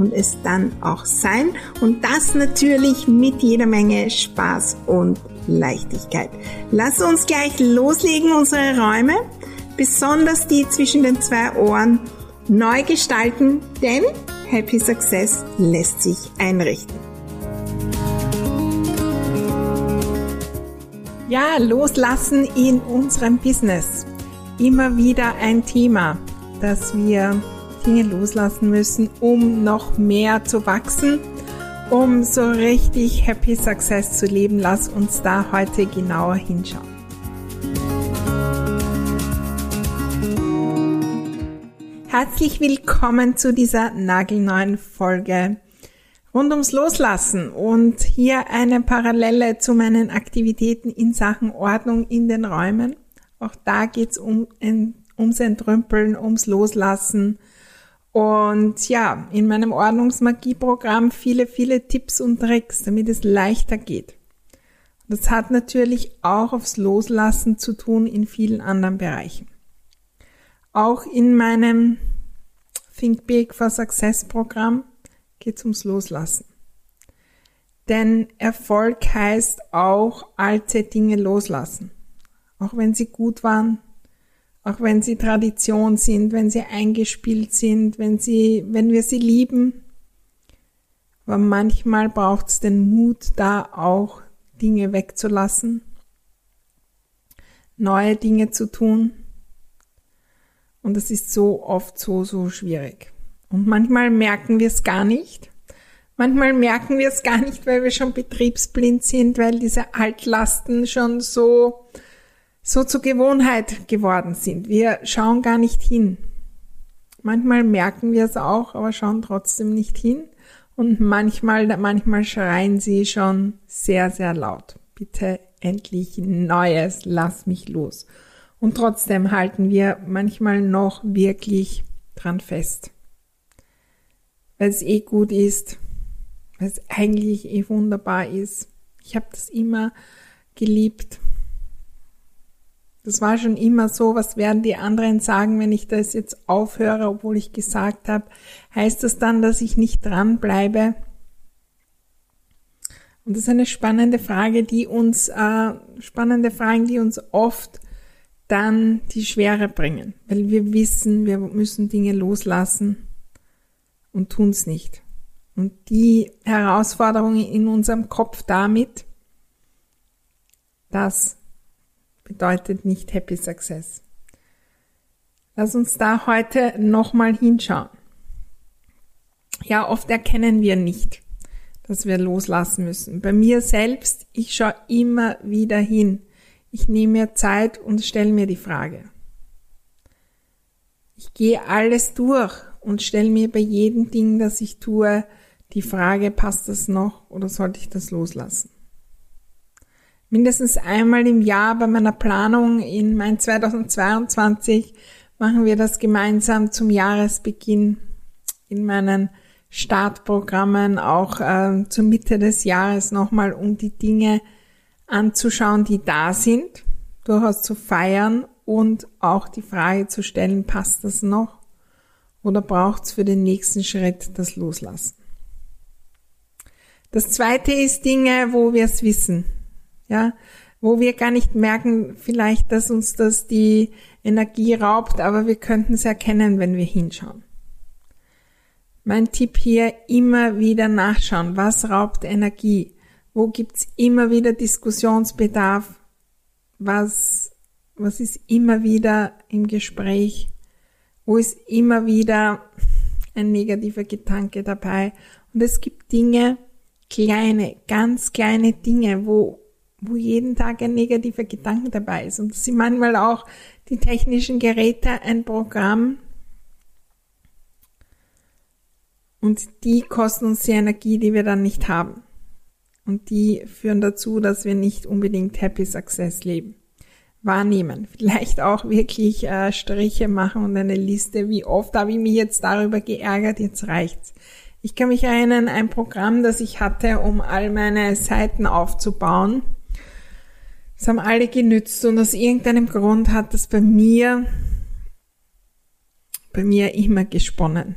und es dann auch sein. Und das natürlich mit jeder Menge Spaß und Leichtigkeit. Lass uns gleich loslegen, unsere Räume, besonders die zwischen den zwei Ohren, neu gestalten, denn Happy Success lässt sich einrichten. Ja, loslassen in unserem Business. Immer wieder ein Thema, das wir Dinge loslassen müssen, um noch mehr zu wachsen, um so richtig Happy Success zu leben. Lass uns da heute genauer hinschauen. Herzlich willkommen zu dieser nagelneuen Folge rund ums Loslassen und hier eine Parallele zu meinen Aktivitäten in Sachen Ordnung in den Räumen. Auch da geht's um, ums Entrümpeln, ums Loslassen, und ja, in meinem Ordnungsmagie-Programm viele, viele Tipps und Tricks, damit es leichter geht. Das hat natürlich auch aufs Loslassen zu tun in vielen anderen Bereichen. Auch in meinem Think Big for Success Programm geht es ums Loslassen. Denn Erfolg heißt auch alte Dinge loslassen. Auch wenn sie gut waren, auch wenn sie Tradition sind, wenn sie eingespielt sind, wenn sie, wenn wir sie lieben. Aber manchmal braucht es den Mut, da auch Dinge wegzulassen, neue Dinge zu tun. Und das ist so oft so, so schwierig. Und manchmal merken wir es gar nicht. Manchmal merken wir es gar nicht, weil wir schon betriebsblind sind, weil diese Altlasten schon so so zur Gewohnheit geworden sind. Wir schauen gar nicht hin. Manchmal merken wir es auch, aber schauen trotzdem nicht hin. Und manchmal, manchmal schreien sie schon sehr, sehr laut. Bitte endlich Neues, lass mich los. Und trotzdem halten wir manchmal noch wirklich dran fest. Weil es eh gut ist, weil es eigentlich eh wunderbar ist. Ich habe das immer geliebt. Das war schon immer so, was werden die anderen sagen, wenn ich das jetzt aufhöre, obwohl ich gesagt habe, heißt das dann, dass ich nicht dranbleibe? Und das ist eine spannende Frage, die uns, äh, spannende Fragen, die uns oft dann die Schwere bringen, weil wir wissen, wir müssen Dinge loslassen und tun es nicht. Und die Herausforderung in unserem Kopf damit, dass bedeutet nicht Happy Success. Lass uns da heute nochmal hinschauen. Ja, oft erkennen wir nicht, dass wir loslassen müssen. Bei mir selbst, ich schaue immer wieder hin. Ich nehme mir Zeit und stelle mir die Frage. Ich gehe alles durch und stelle mir bei jedem Ding, das ich tue, die Frage, passt das noch oder sollte ich das loslassen? Mindestens einmal im Jahr bei meiner Planung in mein 2022 machen wir das gemeinsam zum Jahresbeginn in meinen Startprogrammen auch äh, zur Mitte des Jahres nochmal, um die Dinge anzuschauen, die da sind, durchaus zu feiern und auch die Frage zu stellen, passt das noch oder braucht es für den nächsten Schritt das Loslassen? Das zweite ist Dinge, wo wir es wissen ja, wo wir gar nicht merken, vielleicht, dass uns das die Energie raubt, aber wir könnten es erkennen, wenn wir hinschauen. Mein Tipp hier, immer wieder nachschauen, was raubt Energie, wo gibt's immer wieder Diskussionsbedarf, was, was ist immer wieder im Gespräch, wo ist immer wieder ein negativer Gedanke dabei. Und es gibt Dinge, kleine, ganz kleine Dinge, wo wo jeden Tag ein negativer Gedanke dabei ist. Und sind manchmal auch die technischen Geräte ein Programm. Und die kosten uns die Energie, die wir dann nicht haben. Und die führen dazu, dass wir nicht unbedingt Happy Success leben. Wahrnehmen. Vielleicht auch wirklich äh, Striche machen und eine Liste. Wie oft habe ich mich jetzt darüber geärgert? Jetzt reicht's. Ich kann mich erinnern, ein Programm, das ich hatte, um all meine Seiten aufzubauen. Das haben alle genützt und aus irgendeinem Grund hat das bei mir, bei mir immer gesponnen.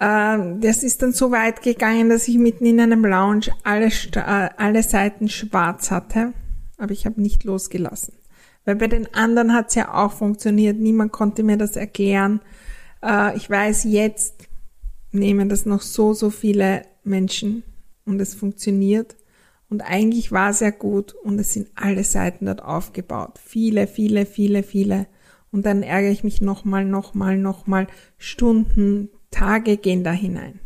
Ähm, das ist dann so weit gegangen, dass ich mitten in einem Lounge alle, äh, alle Seiten schwarz hatte, aber ich habe nicht losgelassen. Weil bei den anderen hat es ja auch funktioniert, niemand konnte mir das erklären. Äh, ich weiß, jetzt nehmen das noch so, so viele Menschen und es funktioniert. Und eigentlich war es ja gut und es sind alle Seiten dort aufgebaut. Viele, viele, viele, viele. Und dann ärgere ich mich nochmal, nochmal, nochmal. Stunden, Tage gehen da hinein.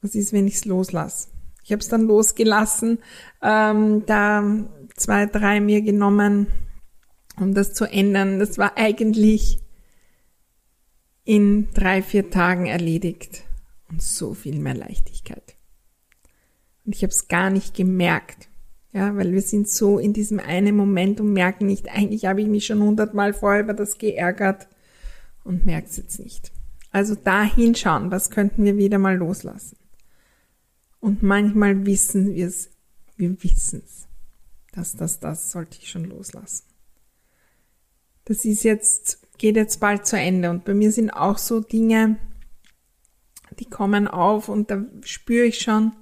Was ist, wenn ich es loslasse? Ich habe es dann losgelassen, ähm, da zwei, drei mir genommen, um das zu ändern. Das war eigentlich in drei, vier Tagen erledigt und so viel mehr Leichtigkeit. Und ich habe es gar nicht gemerkt. Ja, weil wir sind so in diesem einen Moment und merken nicht, eigentlich habe ich mich schon hundertmal vorher über das geärgert und merkt es jetzt nicht. Also da hinschauen, was könnten wir wieder mal loslassen. Und manchmal wissen wir es, wir wissen es, dass das, das sollte ich schon loslassen. Das ist jetzt, geht jetzt bald zu Ende und bei mir sind auch so Dinge, die kommen auf und da spüre ich schon,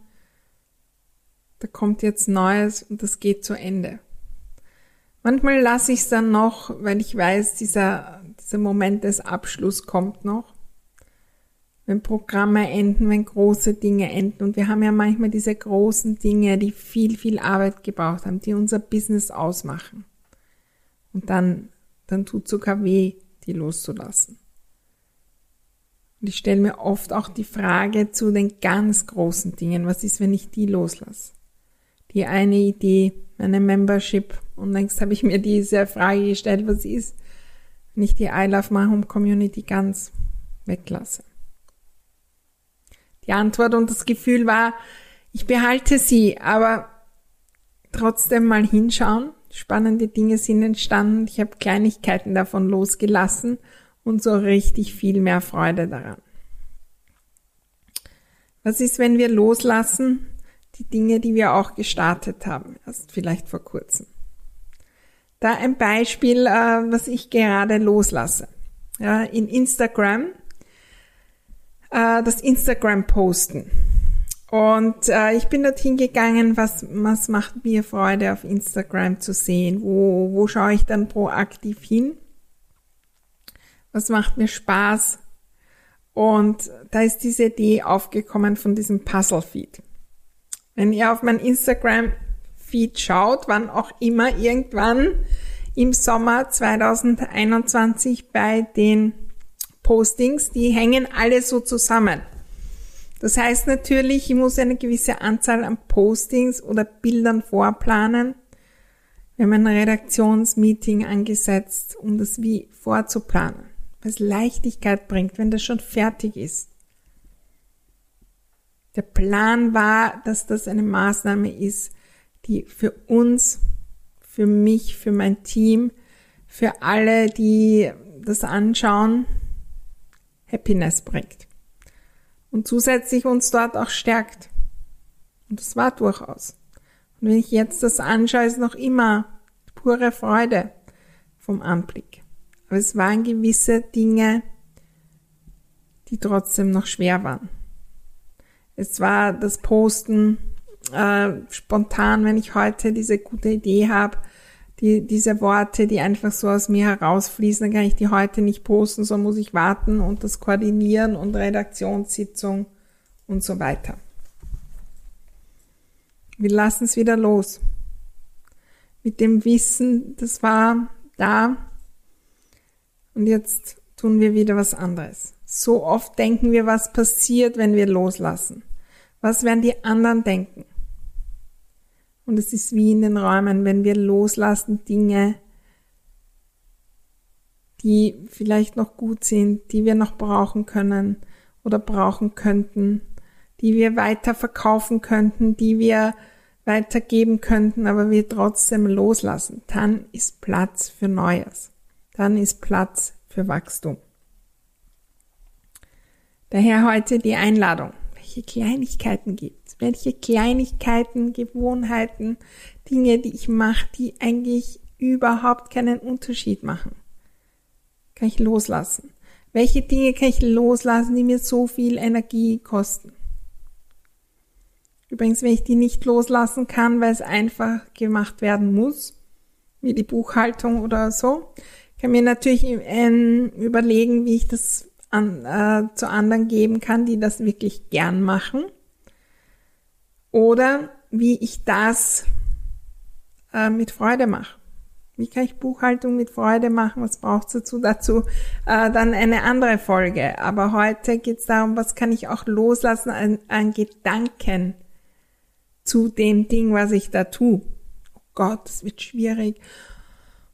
da kommt jetzt Neues und das geht zu Ende. Manchmal lasse ich es dann noch, weil ich weiß, dieser, dieser Moment des Abschlusses kommt noch wenn Programme enden, wenn große Dinge enden. Und wir haben ja manchmal diese großen Dinge, die viel, viel Arbeit gebraucht haben, die unser Business ausmachen. Und dann, dann tut sogar weh, die loszulassen. Und ich stelle mir oft auch die Frage zu den ganz großen Dingen, was ist, wenn ich die loslasse? Die eine Idee, meine Membership, und längst habe ich mir diese Frage gestellt, was ist, wenn ich die I Love My Home Community ganz weglasse? Die Antwort und das Gefühl war, ich behalte sie, aber trotzdem mal hinschauen. Spannende Dinge sind entstanden. Ich habe Kleinigkeiten davon losgelassen und so richtig viel mehr Freude daran. Was ist, wenn wir loslassen? Die Dinge, die wir auch gestartet haben, erst vielleicht vor kurzem. Da ein Beispiel, äh, was ich gerade loslasse. Ja, in Instagram äh, das Instagram posten. Und äh, ich bin dorthin gegangen, was, was macht mir Freude auf Instagram zu sehen? Wo, wo schaue ich dann proaktiv hin? Was macht mir Spaß? Und da ist diese Idee aufgekommen von diesem Puzzle-Feed. Wenn ihr auf mein Instagram-Feed schaut, wann auch immer, irgendwann im Sommer 2021 bei den Postings, die hängen alle so zusammen. Das heißt natürlich, ich muss eine gewisse Anzahl an Postings oder Bildern vorplanen. Wir haben ein Redaktionsmeeting angesetzt, um das wie vorzuplanen, was Leichtigkeit bringt, wenn das schon fertig ist. Der Plan war, dass das eine Maßnahme ist, die für uns, für mich, für mein Team, für alle, die das anschauen, Happiness bringt. Und zusätzlich uns dort auch stärkt. Und das war durchaus. Und wenn ich jetzt das anschaue, ist noch immer pure Freude vom Anblick. Aber es waren gewisse Dinge, die trotzdem noch schwer waren. Es war das Posten äh, spontan, wenn ich heute diese gute Idee habe, die, diese Worte, die einfach so aus mir herausfließen, dann kann ich die heute nicht posten, sondern muss ich warten und das koordinieren und Redaktionssitzung und so weiter. Wir lassen es wieder los. Mit dem Wissen, das war da und jetzt tun wir wieder was anderes. So oft denken wir, was passiert, wenn wir loslassen. Was werden die anderen denken? Und es ist wie in den Räumen, wenn wir loslassen Dinge, die vielleicht noch gut sind, die wir noch brauchen können oder brauchen könnten, die wir weiter verkaufen könnten, die wir weitergeben könnten, aber wir trotzdem loslassen, dann ist Platz für Neues. Dann ist Platz für Wachstum. Daher heute die Einladung. Welche Kleinigkeiten gibt es? Welche Kleinigkeiten, Gewohnheiten, Dinge, die ich mache, die eigentlich überhaupt keinen Unterschied machen? Kann ich loslassen? Welche Dinge kann ich loslassen, die mir so viel Energie kosten? Übrigens, wenn ich die nicht loslassen kann, weil es einfach gemacht werden muss, wie die Buchhaltung oder so, kann mir natürlich ähm, überlegen, wie ich das an, äh, zu anderen geben kann, die das wirklich gern machen. Oder wie ich das äh, mit Freude mache. Wie kann ich Buchhaltung mit Freude machen? Was braucht es dazu? Dazu äh, dann eine andere Folge. Aber heute geht es darum, was kann ich auch loslassen an, an Gedanken, zu dem Ding, was ich da tue. Oh Gott, das wird schwierig.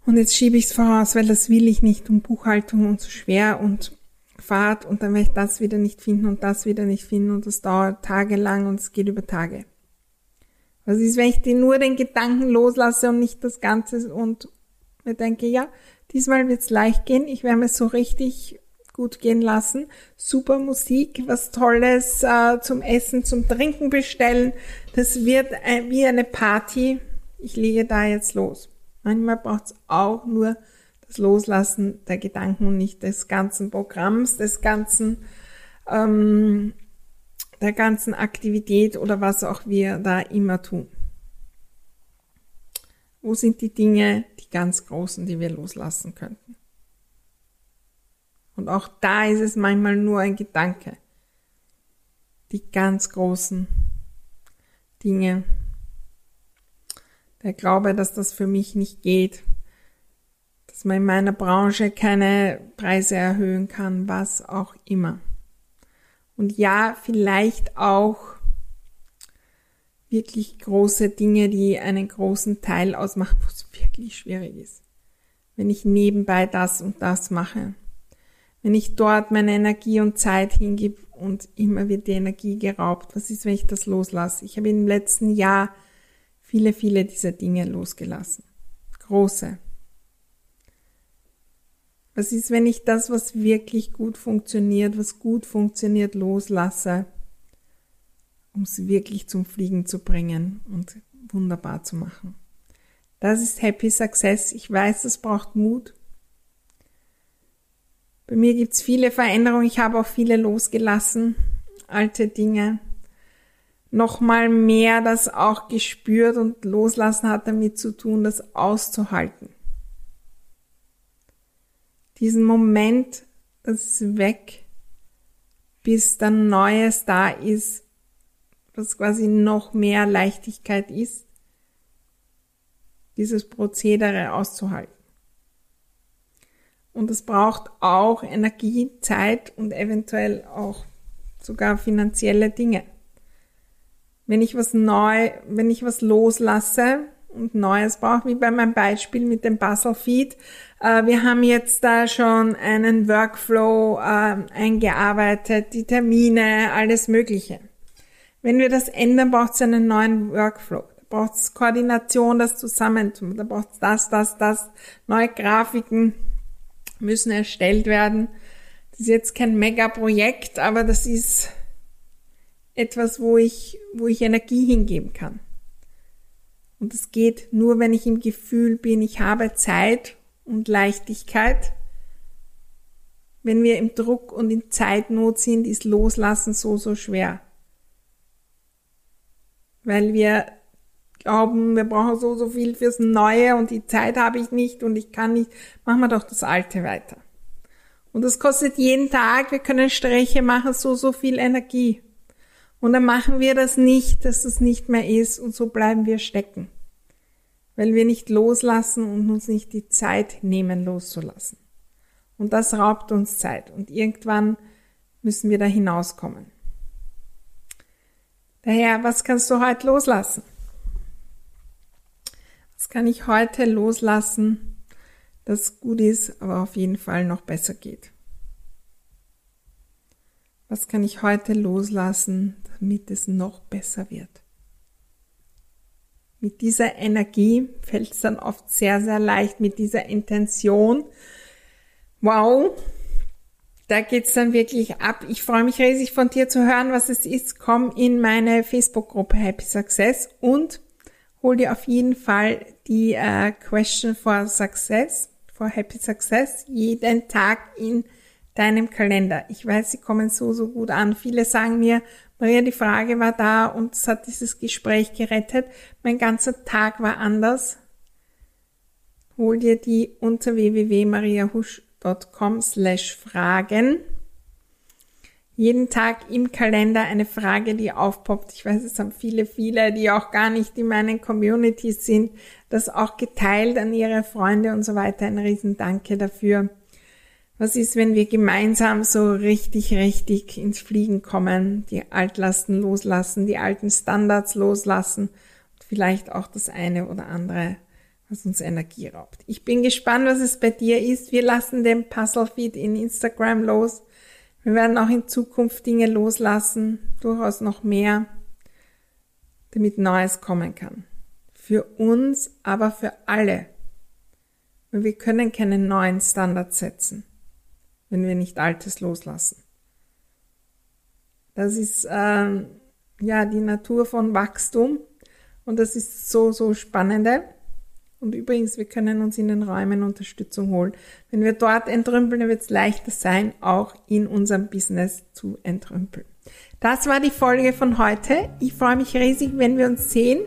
Und jetzt schiebe ich es voraus, weil das will ich nicht und Buchhaltung und so schwer und Fahrt und dann werde ich das wieder nicht finden und das wieder nicht finden und das dauert tagelang und es geht über Tage. Was ist, wenn ich den, nur den Gedanken loslasse und nicht das Ganze und mir denke, ja, diesmal wird es leicht gehen, ich werde mir so richtig gut gehen lassen. Super Musik, was Tolles äh, zum Essen, zum Trinken bestellen. Das wird äh, wie eine Party. Ich lege da jetzt los. Manchmal braucht es auch nur das Loslassen der Gedanken und nicht des ganzen Programms, des ganzen, ähm, der ganzen Aktivität oder was auch wir da immer tun. Wo sind die Dinge, die ganz großen, die wir loslassen könnten? Und auch da ist es manchmal nur ein Gedanke. Die ganz großen Dinge. Der Glaube, dass das für mich nicht geht. Dass man in meiner Branche keine Preise erhöhen kann, was auch immer. Und ja, vielleicht auch wirklich große Dinge, die einen großen Teil ausmachen, wo es wirklich schwierig ist. Wenn ich nebenbei das und das mache wenn ich dort meine Energie und Zeit hingib und immer wird die Energie geraubt. Was ist, wenn ich das loslasse? Ich habe im letzten Jahr viele, viele dieser Dinge losgelassen. Große. Was ist, wenn ich das, was wirklich gut funktioniert, was gut funktioniert, loslasse, um es wirklich zum Fliegen zu bringen und wunderbar zu machen? Das ist Happy Success. Ich weiß, es braucht Mut. Bei mir gibt's viele Veränderungen. Ich habe auch viele losgelassen, alte Dinge. Nochmal mehr das auch gespürt und loslassen hat damit zu tun, das auszuhalten. Diesen Moment, ist weg, bis dann Neues da ist, was quasi noch mehr Leichtigkeit ist, dieses Prozedere auszuhalten. Und es braucht auch Energie, Zeit und eventuell auch sogar finanzielle Dinge. Wenn ich was neu, wenn ich was loslasse und Neues brauche, wie bei meinem Beispiel mit dem Puzzle Feed, äh, wir haben jetzt da schon einen Workflow äh, eingearbeitet, die Termine, alles Mögliche. Wenn wir das ändern, braucht es einen neuen Workflow. Da braucht es Koordination, das Zusammentun, da braucht es das, das, das, neue Grafiken, müssen erstellt werden. Das ist jetzt kein Mega-Projekt, aber das ist etwas, wo ich, wo ich Energie hingeben kann. Und es geht nur, wenn ich im Gefühl bin, ich habe Zeit und Leichtigkeit. Wenn wir im Druck und in Zeitnot sind, ist Loslassen so, so schwer. Weil wir glauben, wir brauchen so, so viel fürs Neue und die Zeit habe ich nicht und ich kann nicht, machen wir doch das Alte weiter. Und das kostet jeden Tag, wir können Streiche machen, so, so viel Energie. Und dann machen wir das nicht, dass das nicht mehr ist und so bleiben wir stecken. Weil wir nicht loslassen und uns nicht die Zeit nehmen, loszulassen. Und das raubt uns Zeit und irgendwann müssen wir da hinauskommen. Daher, was kannst du heute loslassen? Was kann ich heute loslassen, das gut ist, aber auf jeden Fall noch besser geht? Was kann ich heute loslassen, damit es noch besser wird? Mit dieser Energie fällt es dann oft sehr, sehr leicht, mit dieser Intention. Wow, da geht's dann wirklich ab. Ich freue mich riesig von dir zu hören, was es ist. Komm in meine Facebook-Gruppe Happy Success und hol dir auf jeden Fall die äh, Question for Success, for Happy Success, jeden Tag in deinem Kalender. Ich weiß, sie kommen so, so gut an. Viele sagen mir, Maria, die Frage war da und es hat dieses Gespräch gerettet. Mein ganzer Tag war anders. Hol dir die unter www.mariahusch.com slash Fragen jeden Tag im Kalender eine Frage, die aufpoppt. Ich weiß, es haben viele, viele, die auch gar nicht in meinen Communities sind, das auch geteilt an ihre Freunde und so weiter. Ein Riesendanke dafür. Was ist, wenn wir gemeinsam so richtig, richtig ins Fliegen kommen, die Altlasten loslassen, die alten Standards loslassen und vielleicht auch das eine oder andere, was uns Energie raubt. Ich bin gespannt, was es bei dir ist. Wir lassen den Puzzle-Feed in Instagram los. Wir werden auch in Zukunft Dinge loslassen, durchaus noch mehr, damit Neues kommen kann. Für uns, aber für alle. Wir können keinen neuen Standard setzen, wenn wir nicht Altes loslassen. Das ist äh, ja die Natur von Wachstum und das ist so, so spannende. Und übrigens, wir können uns in den Räumen Unterstützung holen. Wenn wir dort entrümpeln, dann wird es leichter sein, auch in unserem Business zu entrümpeln. Das war die Folge von heute. Ich freue mich riesig, wenn wir uns sehen.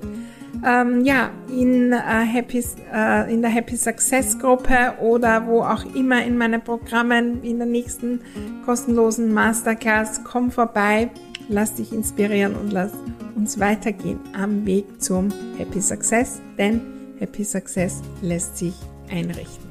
Ähm, ja, in, äh, Happy, äh, in der Happy Success Gruppe oder wo auch immer in meinen Programmen in der nächsten kostenlosen Masterclass. Komm vorbei, lass dich inspirieren und lass uns weitergehen am Weg zum Happy Success, denn Happy Success lässt sich einrichten.